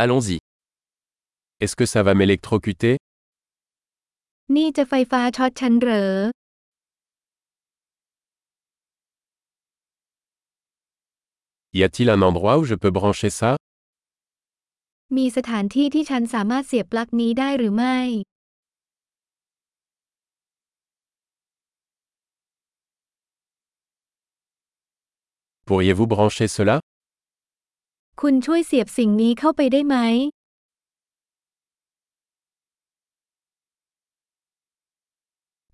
Allons-y. Est-ce que ça va m'électrocuter Y a-t-il un endroit où je peux brancher ça Pourriez-vous brancher cela คุณช่วยเสียบสิ่งนี้เข้าไปได้ไหม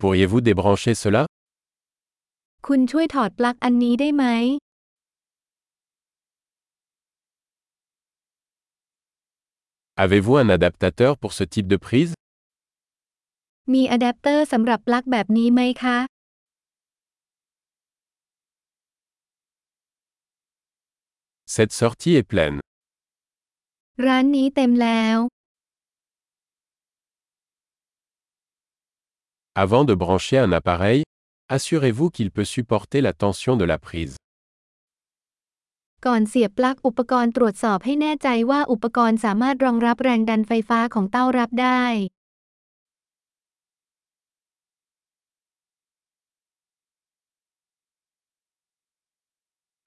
Pourriez-vous débrancher cela คุณช่วยถอดปลั๊กอันนี้ได้ไหม Avez-vous un adaptateur pour ce type de prise มีอะแดปเตอร์สำหรับปลั๊กแบบนี้ไหมคะ Cette sortie est pleine. ร้านนี้เต็มแล้ว Avant de brancher un appareil, assurez-vous qu'il peut supporter la tension de la prise. ก่อนเสียบปลั๊กอุปกรณ์ตรวจสอบให้แน่ใจว่าอุปกรณ์สามารถรองรับแรงดันไฟฟ้าของเต้ารับได้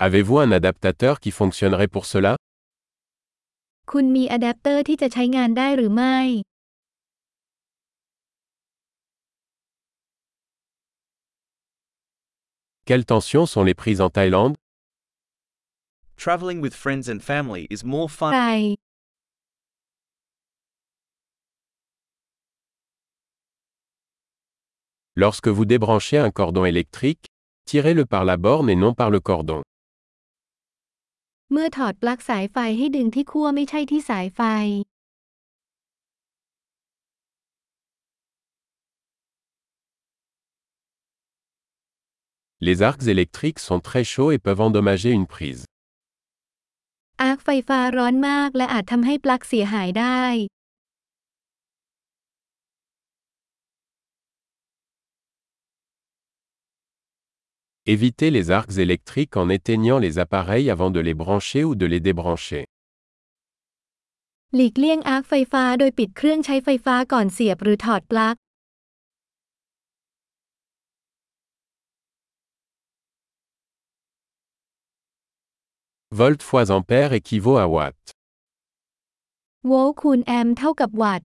Avez-vous un adaptateur qui fonctionnerait pour cela? Quelles tensions sont les prises en Thaïlande? Traveling with friends and family is more fun. Lorsque vous débranchez un cordon électrique, tirez-le par la borne et non par le cordon. เมื่อถอดปลั๊กสายไฟให้ดึงที่ขั้วไม่ใช่ที่สายไฟ Les arcs électriques sont très chauds et peuvent endommager une prise. อาร์คไฟฟ้าร้อนมากและอาจทำให้ปลั๊กเสียหายได้ Évitez les arcs électriques en éteignant les appareils avant de les brancher ou de les débrancher. หลีกเลี่ยงอาร์คไฟฟ้าโดยปิดเครื่องใช้ไฟฟ้าก่อนเสียบหรือถอดปลั๊ก Volt fois ampère équivaut à watt. watt.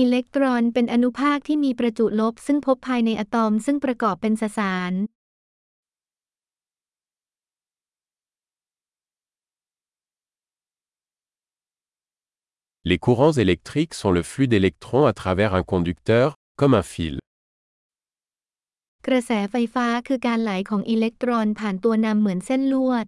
อิเล็กตรอนเป็นอนุภาคที่มีประจุลบซึ่งพบภายในอะตอมซึ่งประกอบเป็นสสาร Les courants électriques sont le flux d'électrons à travers un conducteur, comme un fil. กระแสไฟฟ้าคือการไหลของอิเล็กตรอนผ่านตัวนำเหมือนเส้นลวด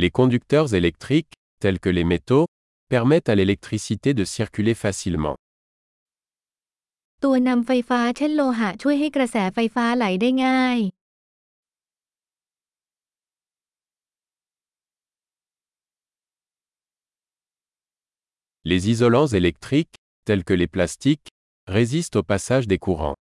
Les conducteurs électriques, tels que les métaux, permettent à l'électricité de circuler facilement. Les isolants électriques, tels que les plastiques, résistent au passage des courants.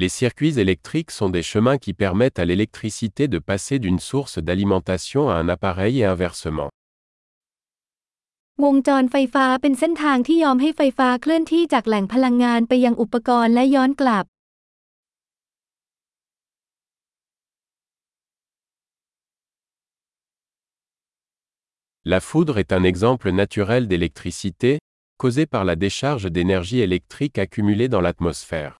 Les circuits électriques sont des chemins qui permettent à l'électricité de passer d'une source d'alimentation à un appareil et inversement. La foudre est un exemple naturel d'électricité, causée par la décharge d'énergie électrique accumulée dans l'atmosphère.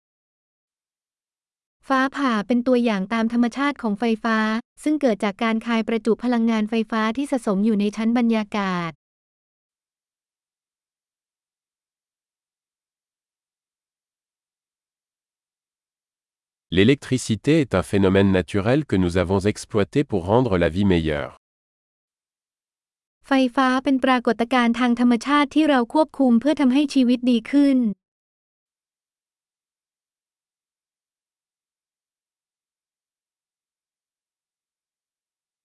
ฟ้าผ่าเป็นตัวอย่างตามธรรมชาติของไฟฟ้า ซึ่งเกิดจากการคายประจุพลังงานไฟฟ้าที่สะสมอยู่ในชั้นบรรยากาศ ไฟฟ้าเป็นปรากฏการณ์ทางธรรมชาติที่เราควบคุมเพื่อทำให้ชีวิตดีขึ้น